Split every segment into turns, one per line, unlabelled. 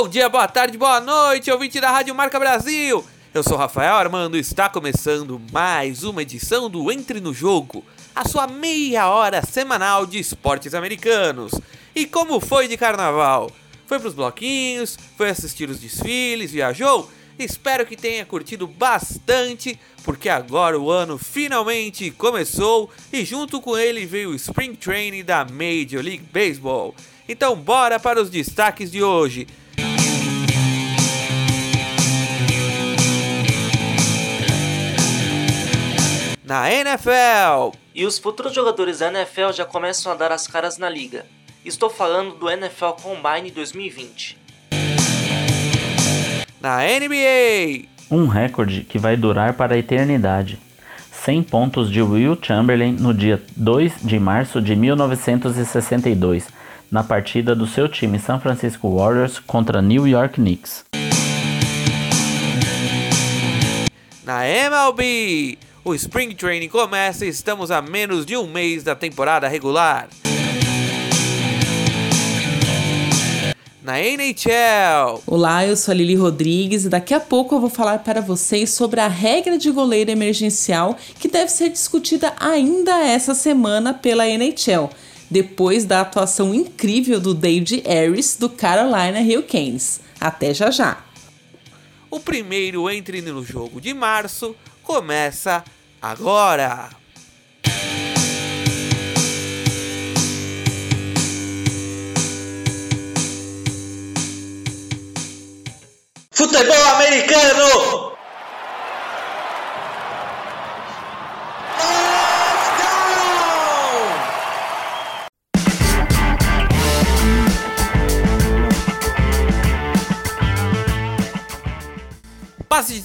Bom dia, boa tarde, boa noite, ouvinte da Rádio Marca Brasil. Eu sou Rafael Armando e está começando mais uma edição do Entre no Jogo, a sua meia hora semanal de esportes americanos. E como foi de carnaval? Foi pros bloquinhos, foi assistir os desfiles, viajou? Espero que tenha curtido bastante, porque agora o ano finalmente começou e junto com ele veio o Spring Training da Major League Baseball. Então bora para os destaques de hoje. Na NFL.
E os futuros jogadores da NFL já começam a dar as caras na liga. Estou falando do NFL Combine 2020.
Na NBA.
Um recorde que vai durar para a eternidade. 100 pontos de Will Chamberlain no dia 2 de março de 1962, na partida do seu time San Francisco Warriors contra New York Knicks.
Na MLB, o Spring Training começa e estamos a menos de um mês da temporada regular. Na NHL.
Olá, eu sou a Lili Rodrigues e daqui a pouco eu vou falar para vocês sobre a regra de goleiro emergencial que deve ser discutida ainda essa semana pela NHL, depois da atuação incrível do David Harris do Carolina Hurricanes. Até já já.
O primeiro entre no jogo de março começa agora.
Futebol americano!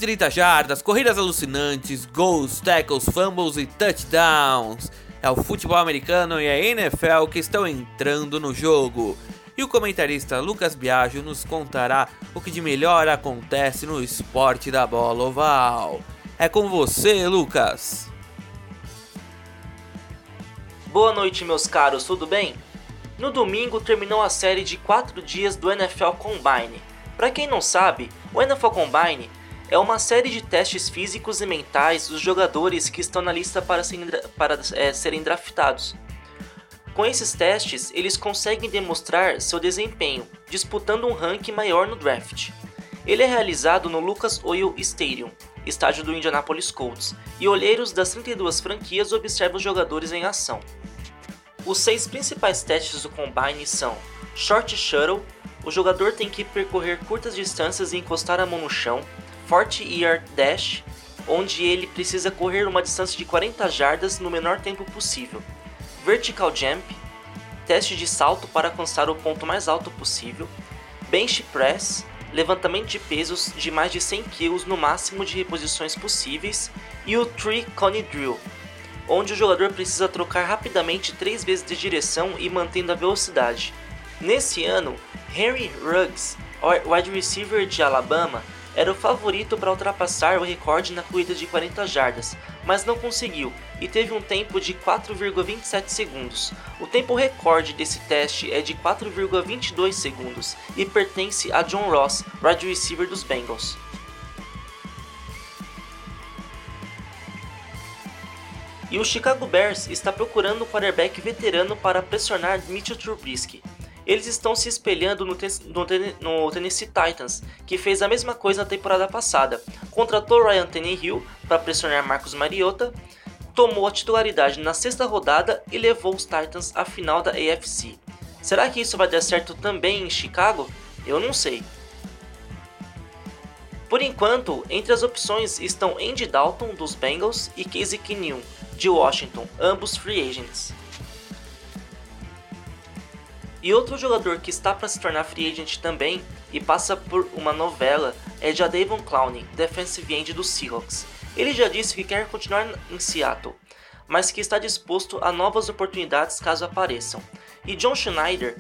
Passe de 30 jardas, corridas alucinantes, gols, tackles, fumbles e touchdowns. É o futebol americano e a NFL que estão entrando no jogo. E o comentarista Lucas Biagio nos contará o que de melhor acontece no esporte da bola oval. É com você, Lucas.
Boa noite, meus caros, tudo bem? No domingo terminou a série de 4 dias do NFL Combine. Para quem não sabe, o NFL Combine é uma série de testes físicos e mentais dos jogadores que estão na lista para, serem, para é, serem draftados. Com esses testes, eles conseguem demonstrar seu desempenho, disputando um ranking maior no draft. Ele é realizado no Lucas Oil Stadium, estádio do Indianapolis Colts, e olheiros das 32 franquias observam os jogadores em ação. Os seis principais testes do Combine são Short Shuttle, o jogador tem que percorrer curtas distâncias e encostar a mão no chão, 40 Yard Dash, onde ele precisa correr uma distância de 40 jardas no menor tempo possível. Vertical Jump, teste de salto para alcançar o ponto mais alto possível. Bench Press, levantamento de pesos de mais de 100 kg no máximo de reposições possíveis. E o Tree Cone Drill, onde o jogador precisa trocar rapidamente três vezes de direção e mantendo a velocidade. Nesse ano, Henry Ruggs, wide receiver de Alabama, era o favorito para ultrapassar o recorde na corrida de 40 jardas, mas não conseguiu e teve um tempo de 4,27 segundos. O tempo recorde desse teste é de 4,22 segundos e pertence a John Ross, wide receiver dos Bengals. E o Chicago Bears está procurando um quarterback veterano para pressionar Mitchell Trubisky eles estão se espelhando no, no, no, Tennessee Titans, que fez a mesma coisa na temporada passada. Contratou Ryan Tannehill para pressionar Marcus Mariota, tomou a titularidade na sexta rodada e levou os Titans à final da AFC. Será que isso vai dar certo também em Chicago? Eu não sei. Por enquanto, entre as opções estão Andy Dalton dos Bengals e Casey Keenum de Washington, ambos free agents. E outro jogador que está para se tornar free agent também e passa por uma novela é Jadavon Clowney, defensive end dos Seahawks. Ele já disse que quer continuar em Seattle, mas que está disposto a novas oportunidades caso apareçam. E John Schneider,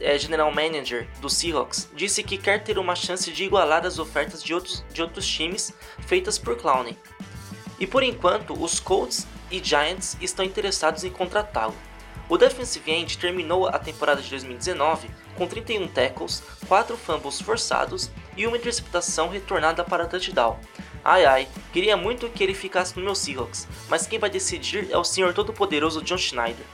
é, general manager dos Seahawks, disse que quer ter uma chance de igualar as ofertas de outros, de outros times feitas por Clowney. E por enquanto, os Colts e Giants estão interessados em contratá-lo. O defensive end terminou a temporada de 2019 com 31 tackles, 4 fumbles forçados e uma interceptação retornada para touchdown. Ai ai, queria muito que ele ficasse no meu Seahawks, mas quem vai decidir é o senhor todo-poderoso John Schneider.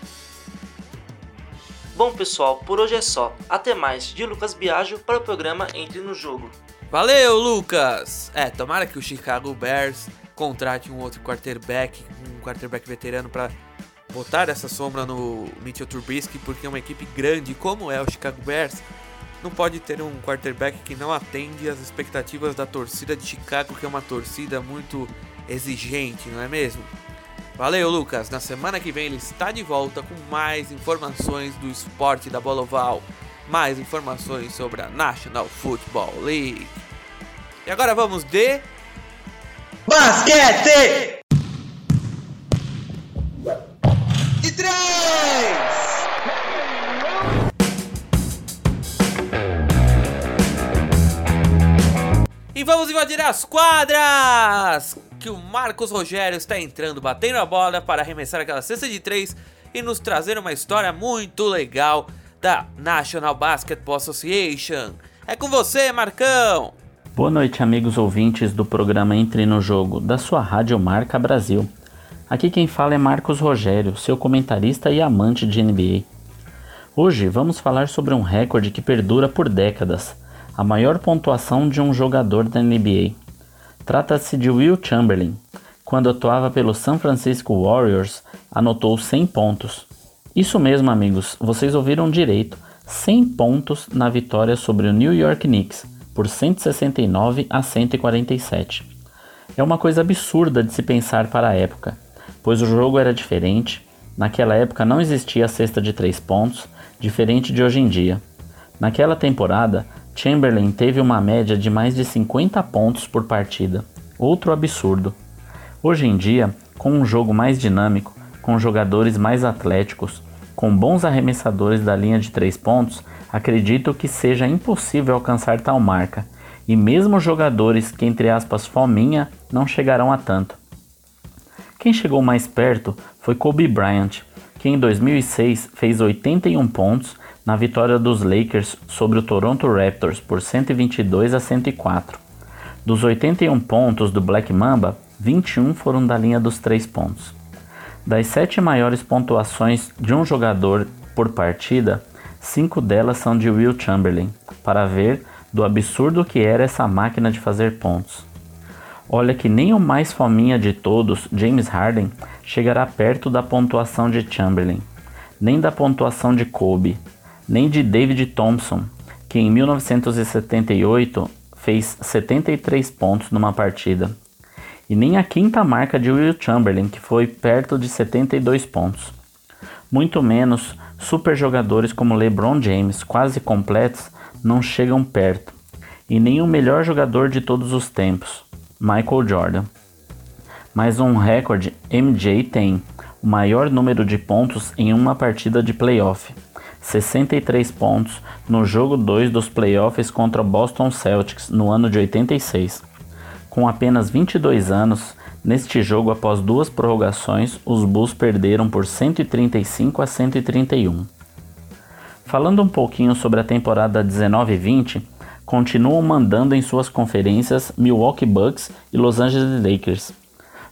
Bom pessoal, por hoje é só. Até mais, de Lucas Biagio para o programa Entre no Jogo.
Valeu, Lucas! É, tomara que o Chicago Bears contrate um outro quarterback, um quarterback veterano para botar essa sombra no Mitchell Trubisky, porque uma equipe grande como é o Chicago Bears não pode ter um quarterback que não atende às expectativas da torcida de Chicago, que é uma torcida muito exigente, não é mesmo? Valeu, Lucas. Na semana que vem ele está de volta com mais informações do esporte da bola oval, mais informações sobre a National Football League. E agora vamos de
Basquete! E três!
E vamos invadir as quadras! Que o Marcos Rogério está entrando, batendo a bola para arremessar aquela cesta de três e nos trazer uma história muito legal da National Basketball Association. É com você, Marcão!
Boa noite, amigos ouvintes do programa Entre no Jogo, da sua Rádio Marca Brasil. Aqui quem fala é Marcos Rogério, seu comentarista e amante de NBA. Hoje vamos falar sobre um recorde que perdura por décadas a maior pontuação de um jogador da NBA. Trata-se de Will Chamberlain. Quando atuava pelo San Francisco Warriors, anotou 100 pontos. Isso mesmo, amigos, vocês ouviram direito: 100 pontos na vitória sobre o New York Knicks, por 169 a 147. É uma coisa absurda de se pensar para a época, pois o jogo era diferente. Naquela época não existia a cesta de 3 pontos, diferente de hoje em dia. Naquela temporada, Chamberlain teve uma média de mais de 50 pontos por partida, outro absurdo. Hoje em dia, com um jogo mais dinâmico, com jogadores mais atléticos, com bons arremessadores da linha de 3 pontos, acredito que seja impossível alcançar tal marca, e mesmo jogadores que, entre aspas, fominha, não chegarão a tanto. Quem chegou mais perto foi Kobe Bryant, que em 2006 fez 81 pontos na vitória dos Lakers sobre o Toronto Raptors por 122 a 104. Dos 81 pontos do Black Mamba, 21 foram da linha dos 3 pontos. Das sete maiores pontuações de um jogador por partida, cinco delas são de Will Chamberlain, para ver do absurdo que era essa máquina de fazer pontos. Olha que nem o mais fominha de todos, James Harden, chegará perto da pontuação de Chamberlain, nem da pontuação de Kobe, nem de David Thompson, que em 1978 fez 73 pontos numa partida, e nem a quinta marca de Will Chamberlain, que foi perto de 72 pontos. Muito menos super jogadores como LeBron James, quase completos, não chegam perto, e nem o melhor jogador de todos os tempos, Michael Jordan. Mas um recorde MJ tem, o maior número de pontos em uma partida de playoff. 63 pontos no jogo 2 dos playoffs contra o Boston Celtics no ano de 86. Com apenas 22 anos, neste jogo após duas prorrogações, os Bulls perderam por 135 a 131. Falando um pouquinho sobre a temporada 19-20, continuam mandando em suas conferências Milwaukee Bucks e Los Angeles Lakers.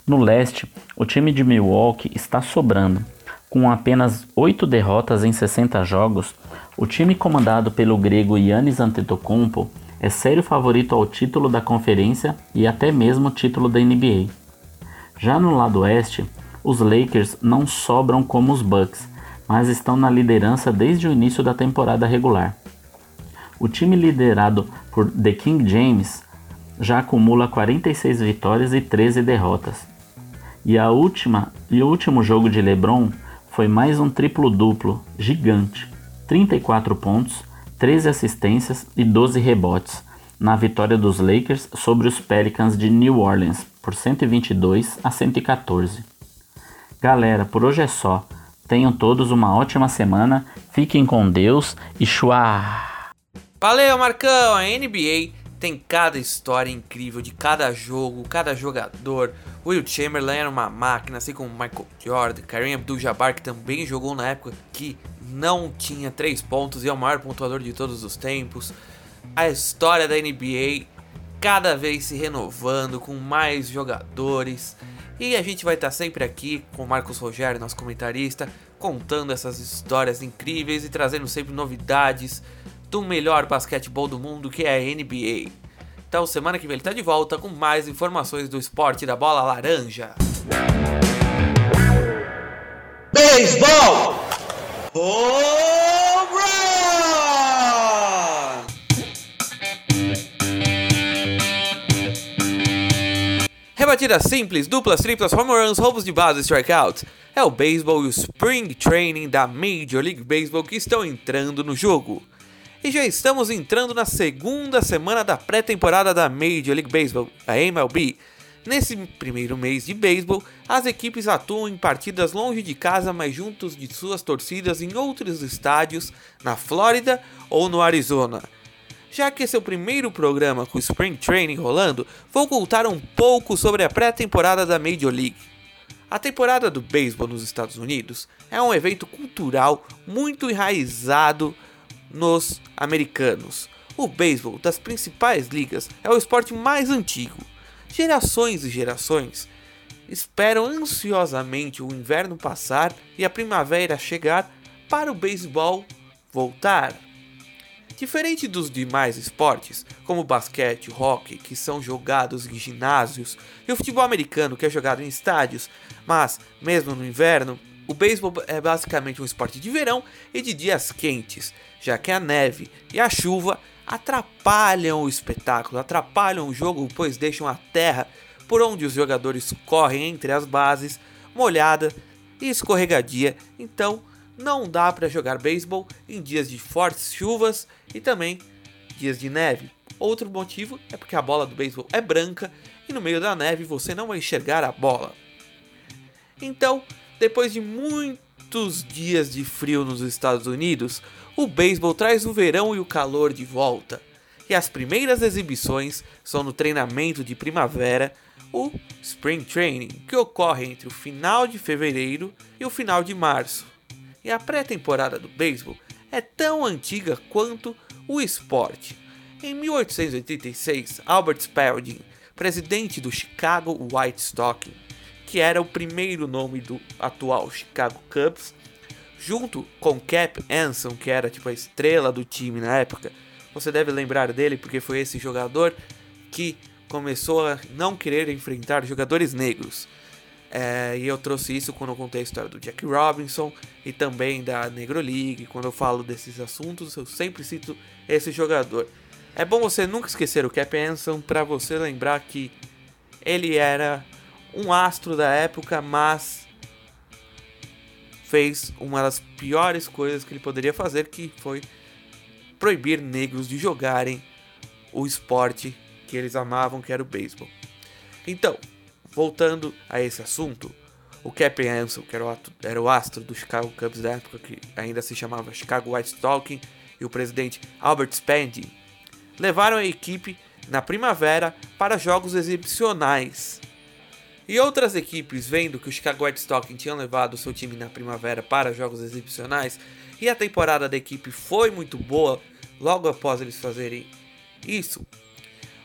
No leste, o time de Milwaukee está sobrando, com apenas 8 derrotas em 60 jogos, o time comandado pelo grego Yannis Antetokounmpo é sério favorito ao título da conferência e até mesmo título da NBA. Já no lado oeste, os Lakers não sobram como os Bucks, mas estão na liderança desde o início da temporada regular. O time liderado por The King James já acumula 46 vitórias e 13 derrotas. E a última e o último jogo de LeBron foi mais um triplo-duplo gigante: 34 pontos, 13 assistências e 12 rebotes, na vitória dos Lakers sobre os Pelicans de New Orleans por 122 a 114. Galera, por hoje é só. Tenham todos uma ótima semana, fiquem com Deus e chua!
Valeu, Marcão! A NBA tem cada história incrível de cada jogo, cada jogador. Will Chamberlain era uma máquina, assim como Michael Jordan, Kareem Abdul-Jabbar que também jogou na época que não tinha três pontos e é o maior pontuador de todos os tempos. A história da NBA cada vez se renovando com mais jogadores. E a gente vai estar sempre aqui com o Marcos Rogério, nosso comentarista, contando essas histórias incríveis e trazendo sempre novidades do melhor basquetebol do mundo que é a NBA. Então, semana que vem ele está de volta com mais informações do esporte da bola laranja.
Beisebol! Home run!
Rebatidas simples, duplas, triplas, home runs, roubos de base, strikeouts. É o beisebol e o spring training da Major League Baseball que estão entrando no jogo. E já estamos entrando na segunda semana da pré-temporada da Major League Baseball, a MLB. Nesse primeiro mês de beisebol, as equipes atuam em partidas longe de casa, mas juntos de suas torcidas em outros estádios, na Flórida ou no Arizona. Já que esse é o primeiro programa com o Spring Training rolando, vou contar um pouco sobre a pré-temporada da Major League. A temporada do beisebol nos Estados Unidos é um evento cultural muito enraizado nos americanos. O beisebol das principais ligas é o esporte mais antigo. Gerações e gerações esperam ansiosamente o inverno passar e a primavera chegar para o beisebol voltar. Diferente dos demais esportes, como basquete, hockey, que são jogados em ginásios, e o futebol americano, que é jogado em estádios, mas mesmo no inverno, o beisebol é basicamente um esporte de verão e de dias quentes, já que a neve e a chuva atrapalham o espetáculo, atrapalham o jogo, pois deixam a terra por onde os jogadores correm entre as bases molhada e escorregadia, então não dá para jogar beisebol em dias de fortes chuvas e também dias de neve. Outro motivo é porque a bola do beisebol é branca e no meio da neve você não vai enxergar a bola. Então, depois de muitos dias de frio nos Estados Unidos, o beisebol traz o verão e o calor de volta. E as primeiras exibições são no treinamento de primavera, o Spring Training, que ocorre entre o final de fevereiro e o final de março. E a pré-temporada do beisebol é tão antiga quanto o esporte. Em 1886, Albert Spalding, presidente do Chicago White Stockings, que era o primeiro nome do atual Chicago Cubs, junto com Cap Anson, que era tipo a estrela do time na época. Você deve lembrar dele porque foi esse jogador que começou a não querer enfrentar jogadores negros. É, e eu trouxe isso quando eu contei a história do Jack Robinson e também da Negro League. Quando eu falo desses assuntos, eu sempre cito esse jogador. É bom você nunca esquecer o Cap Anson para você lembrar que ele era um astro da época, mas fez uma das piores coisas que ele poderia fazer, que foi proibir negros de jogarem o esporte que eles amavam, que era o beisebol. Então, voltando a esse assunto, o Cap Anson, que era o, astro do Chicago Cubs da época, que ainda se chamava Chicago White Stockings, e o presidente Albert Spending, levaram a equipe na primavera para jogos exibicionais e outras equipes, vendo que o Chicago White Stockings tinha levado seu time na primavera para jogos exibicionais e a temporada da equipe foi muito boa logo após eles fazerem isso,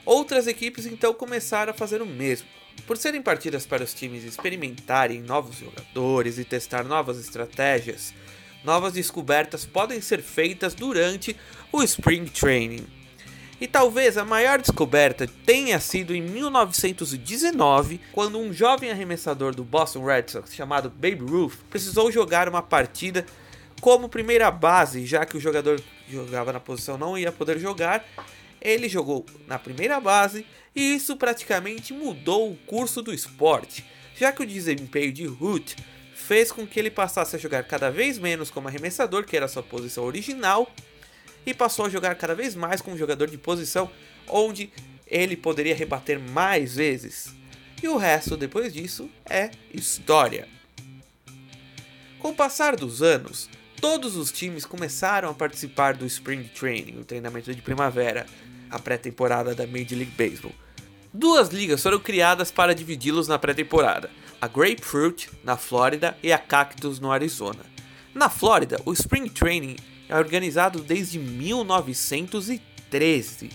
outras equipes então começaram a fazer o mesmo. Por serem partidas para os times experimentarem novos jogadores e testar novas estratégias, novas descobertas podem ser feitas durante o Spring Training. E talvez a maior descoberta tenha sido em 1919, quando um jovem arremessador do Boston Red Sox chamado Babe Ruth precisou jogar uma partida como primeira base, já que o jogador jogava na posição não ia poder jogar. Ele jogou na primeira base e isso praticamente mudou o curso do esporte, já que o desempenho de Ruth fez com que ele passasse a jogar cada vez menos como arremessador, que era sua posição original, e passou a jogar cada vez mais como jogador de posição, onde ele poderia rebater mais vezes. E o resto depois disso é história. Com o passar dos anos, todos os times começaram a participar do Spring Training, o treinamento de primavera. a pré-temporada da Major League Baseball. Duas ligas foram criadas para dividi-los na pré-temporada: a Grapefruit na Flórida e a Cactus no Arizona. Na Flórida, o Spring Training é organizado desde 1913.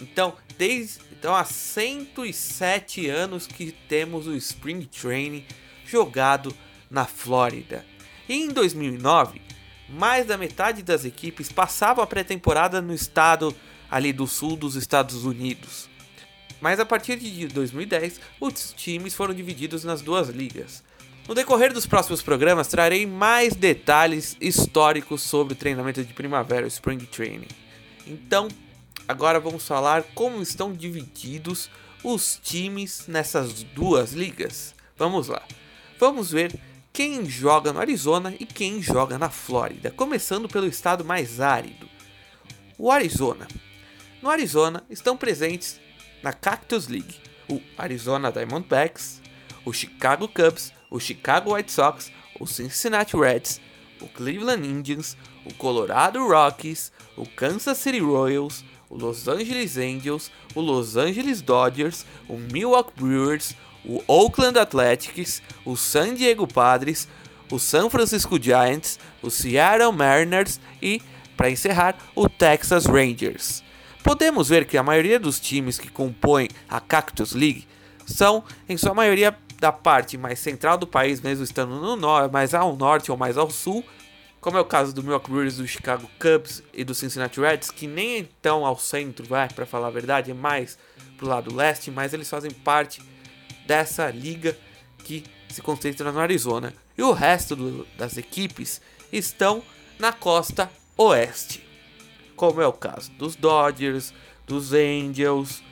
Então, desde então há 107 anos que temos o Spring Training jogado na Flórida. E em 2009, mais da metade das equipes passavam a pré-temporada no estado ali do sul dos Estados Unidos. Mas a partir de 2010, os times foram divididos nas duas ligas. No decorrer dos próximos programas, trarei mais detalhes históricos sobre o treinamento de primavera, o Spring Training. Então, agora vamos falar como estão divididos os times nessas duas ligas. Vamos lá. Vamos ver quem joga no Arizona e quem joga na Flórida, começando pelo estado mais árido, o Arizona. No Arizona estão presentes na Cactus League o Arizona Diamondbacks, o Chicago Cubs, o Chicago White Sox, o Cincinnati Reds, o Cleveland Indians, o Colorado Rockies, o Kansas City Royals, o Los Angeles Angels, o Los Angeles Dodgers, o Milwaukee Brewers, o Oakland Athletics, o San Diego Padres, o San Francisco Giants, o Seattle Mariners e, para encerrar, o Texas Rangers. Podemos ver que a maioria dos times que compõem a Cactus League são, em sua maioria, da parte mais central do país, mesmo estando no norte, mais ao norte ou mais ao sul, como é o caso do Milwaukee Brewers, do Chicago Cubs e do Cincinnati Reds, que nem então ao centro, vai, para falar a verdade, é mais pro lado leste, mas eles fazem parte dessa liga que se concentra no Arizona. E o resto do, das equipes estão na costa oeste como é o caso dos Dodgers, dos Angels,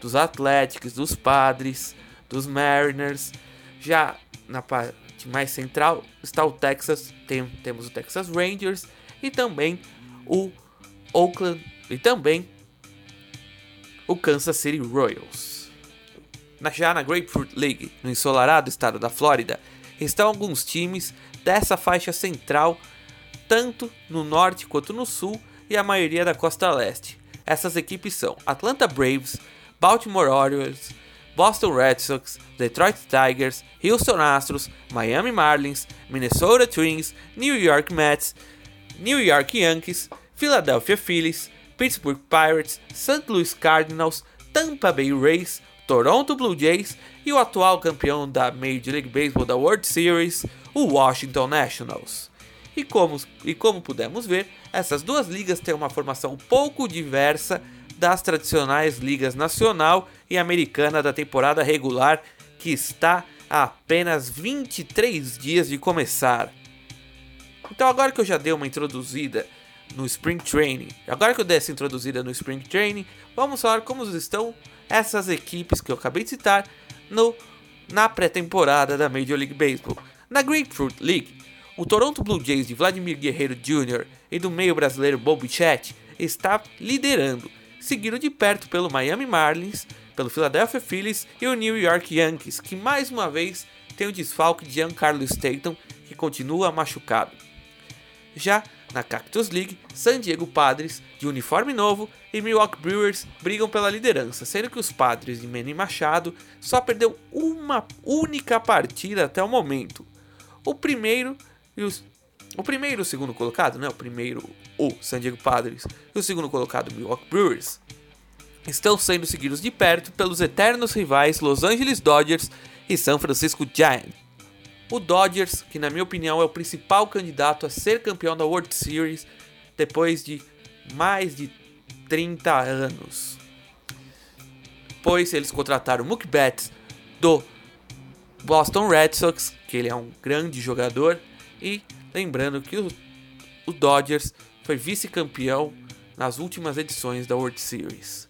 dos Athletics, dos Padres, dos Mariners. Já na parte mais central está o Texas, tem, temos o Texas Rangers e também o Oakland e também o Kansas City Royals. Já na Grapefruit League, no ensolarado estado da Flórida, estão alguns times dessa faixa central, tanto no norte quanto no sul, e a maioria da costa leste. Essas equipes são Atlanta Braves, Baltimore Orioles, Boston Red Sox, Detroit Tigers, Houston Astros, Miami Marlins, Minnesota Twins, New York Mets, New York Yankees, Philadelphia Phillies, Pittsburgh Pirates, St. Louis Cardinals, Tampa Bay Rays, Toronto Blue Jays e o atual campeão da Major League Baseball da World Series, o Washington Nationals. E como, e como pudemos ver, essas duas ligas têm uma formação pouco diversa das tradicionais ligas nacional e americana da temporada regular, que está a apenas 23 dias de começar. Então, agora que eu já dei uma introduzida no Spring Training, agora que eu dei essa introduzida no Spring Training, vamos falar como estão essas equipes que eu acabei de citar no, na pré-temporada da Major League Baseball. Na Grapefruit League, o Toronto Blue Jays de Vladimir Guerreiro Jr. e do meio brasileiro Bob Bichette está liderando, seguido de perto pelo Miami Marlins, pelo Philadelphia Phillies e o New York Yankees, que mais uma vez tem o desfalque de Giancarlo Stanton, que continua machucado. Já na Cactus League, San Diego Padres, de uniforme novo, e Milwaukee Brewers brigam pela liderança, sendo que os Padres de Manny Machado só perdeu uma única partida até o momento. O primeiro e os, o primeiro e o segundo colocado, né? O primeiro, o San Diego Padres, e o segundo colocado, o Milwaukee Brewers, estão sendo seguidos de perto pelos eternos rivais Los Angeles Dodgers e San Francisco Giants. O Dodgers, que na minha opinião é o principal candidato a ser campeão da World Series depois de mais de 30 anos. Pois eles contrataram o Mookie Betts do Boston Red Sox, que ele é um grande jogador, e lembrando que o, o Dodgers foi vice-campeão nas últimas edições da World Series.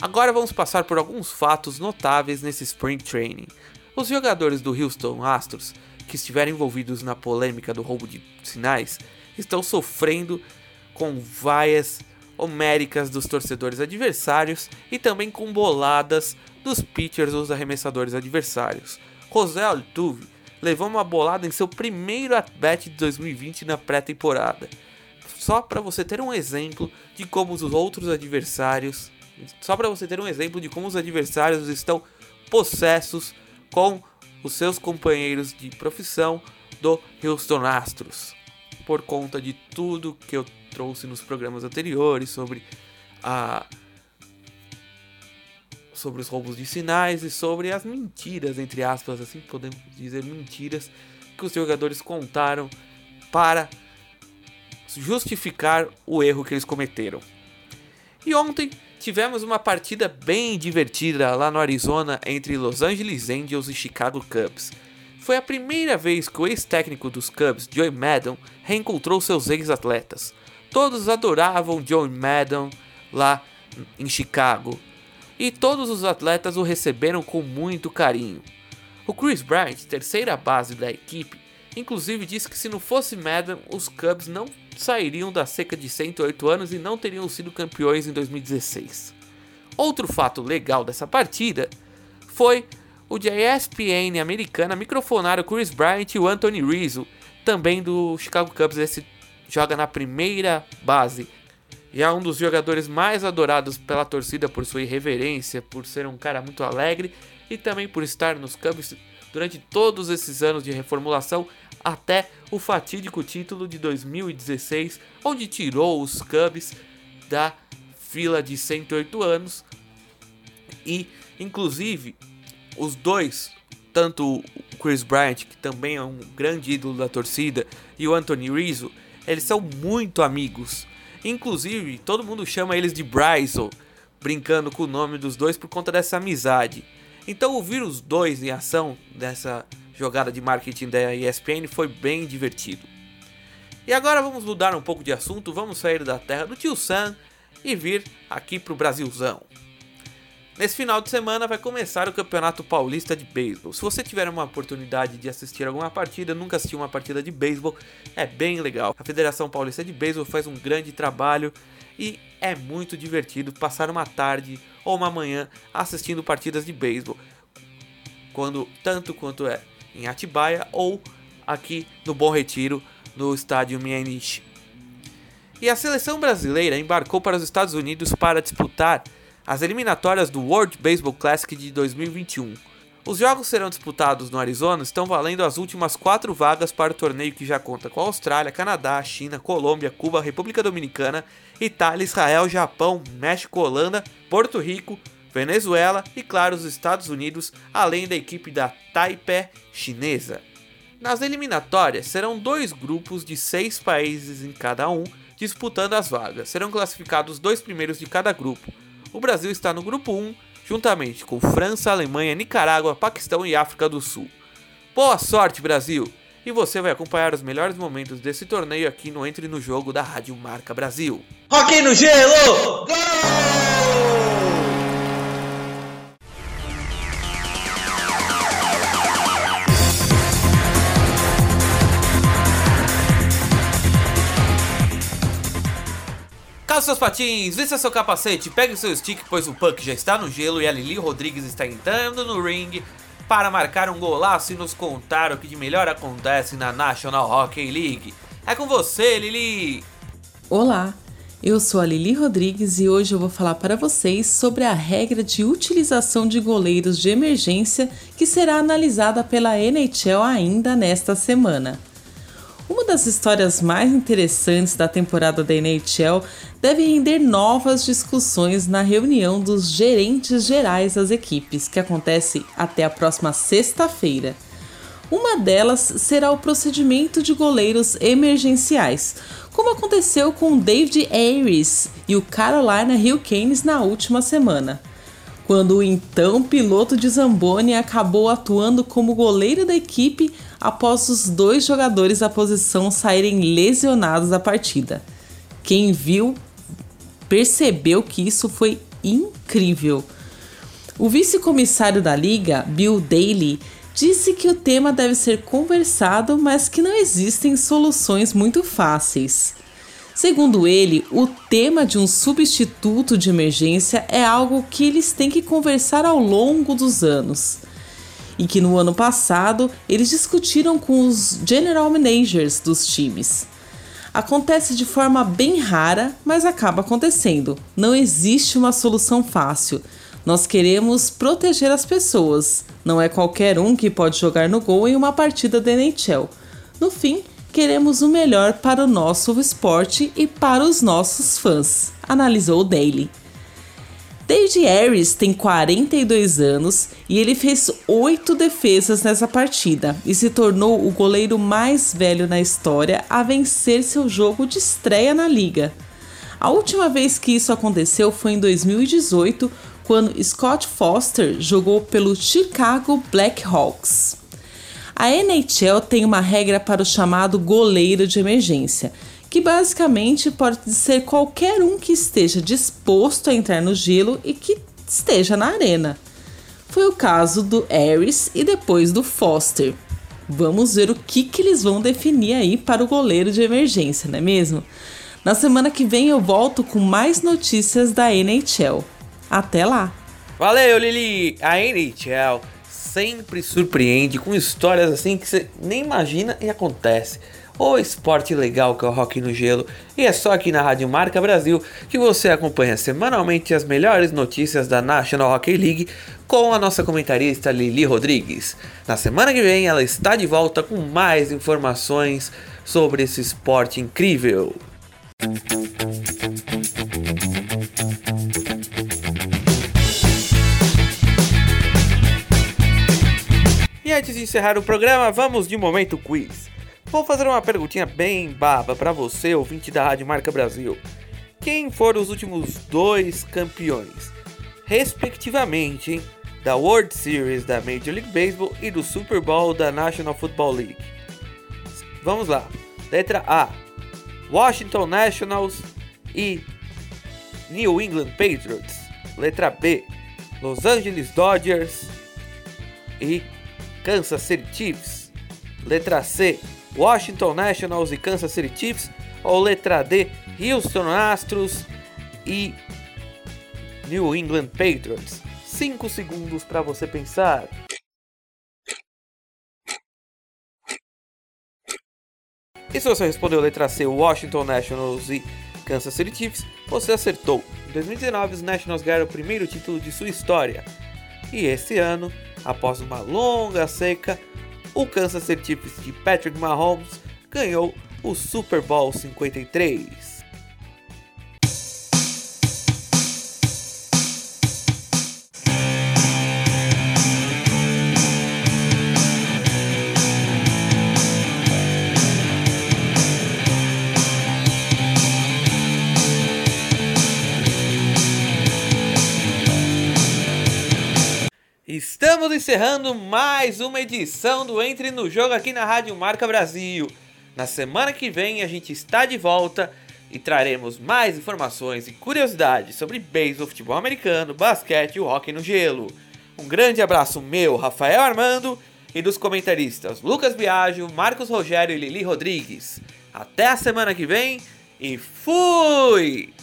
Agora vamos passar por alguns fatos notáveis nesse Spring Training. Os jogadores do Houston Astros, que estiveram envolvidos na polêmica do roubo de sinais, estão sofrendo com vaias homéricas dos torcedores adversários e também com boladas dos pitchers dos arremessadores adversários. José Altuve levou uma bolada em seu primeiro at-bat de 2020 na pré-temporada. Só para você ter um exemplo de como os outros adversários Só para você ter um exemplo de como os adversários estão possessos com os seus companheiros de profissão do Houston Astros, por conta de tudo que eu trouxe nos programas anteriores sobre a sobre os roubos de sinais e sobre as mentiras, entre aspas, assim podemos dizer mentiras que os jogadores contaram para justificar o erro que eles cometeram. E ontem tivemos uma partida bem divertida lá no Arizona entre Los Angeles Angels e Chicago Cubs. Foi a primeira vez que o ex-técnico dos Cubs, Joey Maddon, reencontrou seus ex-atletas. Todos adoravam Joey Maddon lá em Chicago, e todos os atletas o receberam com muito carinho. O Chris Bryant, terceira base da equipe, inclusive disse que se não fosse Madden, os Cubs não sairiam da seca de 108 anos e não teriam sido campeões em 2016. Outro fato legal dessa partida foi o de ESPN americana microfonar o Chris Bryant e o Anthony Rizzo, também do Chicago Cubs, esse joga na primeira base e é um dos jogadores mais adorados pela torcida por sua irreverência, por ser um cara muito alegre e também por estar nos Cubs durante todos esses anos de reformulação até o fatídico título de 2016, onde tirou os Cubs da fila de 108 anos e inclusive os dois, tanto o Chris Bryant, que também é um grande ídolo da torcida, e o Anthony Rizzo, eles são muito amigos. Inclusive, todo mundo chama eles de Bryson, brincando com o nome dos dois por conta dessa amizade. Então, ouvir os dois em ação dessa jogada de marketing da ESPN foi bem divertido. E agora vamos mudar um pouco de assunto, vamos sair da terra do tio Sam e vir aqui para o Brasilzão. Nesse final de semana vai começar o Campeonato Paulista de Beisebol. Se você tiver uma oportunidade de assistir alguma partida, nunca assistiu uma partida de beisebol, é bem legal. A Federação Paulista de Beisebol faz um grande trabalho e é muito divertido passar uma tarde ou uma manhã assistindo partidas de beisebol. Quando tanto quanto é em Atibaia ou aqui no Bom Retiro, no estádio Mianiche. E a seleção brasileira embarcou para os Estados Unidos para disputar as eliminatórias do World Baseball Classic de 2021. Os jogos serão disputados no Arizona estão valendo as últimas quatro vagas para o torneio que já conta com a Austrália, Canadá, China, Colômbia, Cuba, República Dominicana, Itália, Israel, Japão, México, Holanda, Porto Rico, Venezuela e, claro, os Estados Unidos, além da equipe da Taipei chinesa. Nas eliminatórias serão dois grupos de seis países em cada um disputando as vagas. Serão classificados os dois primeiros de cada grupo o Brasil está no grupo 1, juntamente com França, Alemanha, Nicarágua, Paquistão e África do Sul. Boa sorte, Brasil! E você vai acompanhar os melhores momentos desse torneio aqui no Entre no Jogo da Rádio Marca Brasil.
Rock no gelo! Gol!
Calça seus patins, vista seu capacete, pegue seu stick, pois o puck já está no gelo e a Lili Rodrigues está entrando no ring para marcar um golaço e nos contar o que de melhor acontece na National Hockey League. É com você, Lili!
Olá, eu sou a Lili Rodrigues e hoje eu vou falar para vocês sobre a regra de utilização de goleiros de emergência que será analisada pela NHL ainda nesta semana. Uma das histórias mais interessantes da temporada da NHL deve render novas discussões na reunião dos gerentes gerais das equipes, que acontece até a próxima sexta-feira. Uma delas será o procedimento de goleiros emergenciais, como aconteceu com David Ayres e o Carolina Hurricanes na última semana quando o então piloto de Zamboni acabou atuando como goleiro da equipe após os dois jogadores da posição saírem lesionados da partida. Quem viu percebeu que isso foi incrível. O vice-comissário da liga, Bill Daly, disse que o tema deve ser conversado, mas que não existem soluções muito fáceis. Segundo ele, o tema de um substituto de emergência é algo que eles têm que conversar ao longo dos anos. E que no ano passado eles discutiram com os general managers dos times. Acontece de forma bem rara, mas acaba acontecendo. Não existe uma solução fácil. Nós queremos proteger as pessoas. Não é qualquer um que pode jogar no gol em uma partida da NHL. No fim, queremos o melhor para o nosso esporte e para os nossos fãs, analisou o Daily. David Harris tem 42 anos e ele fez oito defesas nessa partida e se tornou o goleiro mais velho na história a vencer seu jogo de estreia na liga. A última vez que isso aconteceu foi em 2018, quando Scott Foster jogou pelo Chicago Blackhawks. A NHL tem uma regra para o chamado goleiro de emergência que basicamente pode ser qualquer um que esteja disposto a entrar no gelo e que esteja na arena. Foi o caso do Harris e depois do Foster. Vamos ver o que, que eles vão definir aí para o goleiro de emergência, não é mesmo? Na semana que vem eu volto com mais notícias da NHL. Até lá!
Valeu, Lili! A NHL sempre surpreende com histórias assim que você nem imagina e acontece o esporte legal que é o Rock no Gelo. E é só aqui na Rádio Marca Brasil que você acompanha semanalmente as melhores notícias da National Hockey League com a nossa comentarista Lili Rodrigues. Na semana que vem ela está de volta com mais informações sobre esse esporte incrível. E antes de encerrar o programa, vamos de momento quiz. Vou fazer uma perguntinha bem baba para você, ouvinte da Rádio Marca Brasil. Quem foram os últimos dois campeões, respectivamente, hein, da World Series da Major League Baseball e do Super Bowl da National Football League? Vamos lá. Letra A: Washington Nationals e New England Patriots. Letra B: Los Angeles Dodgers e Kansas City Chiefs. Letra C: Washington Nationals e Kansas City Chiefs, ou letra D, Houston Astros e New England Patriots. 5 segundos para você pensar. E se você respondeu letra C, Washington Nationals e Kansas City Chiefs, você acertou. Em 2019, os Nationals ganharam o primeiro título de sua história. E esse ano, após uma longa seca, o Kansas City Chiefs de Patrick Mahomes ganhou o Super Bowl 53. Encerrando mais uma edição do Entre no Jogo aqui na Rádio Marca Brasil. Na semana que vem a gente está de volta e traremos mais informações e curiosidades sobre beisebol, futebol americano, basquete e o hockey no gelo. Um grande abraço meu, Rafael Armando, e dos comentaristas Lucas Biagio, Marcos Rogério e Lili Rodrigues. Até a semana que vem e fui!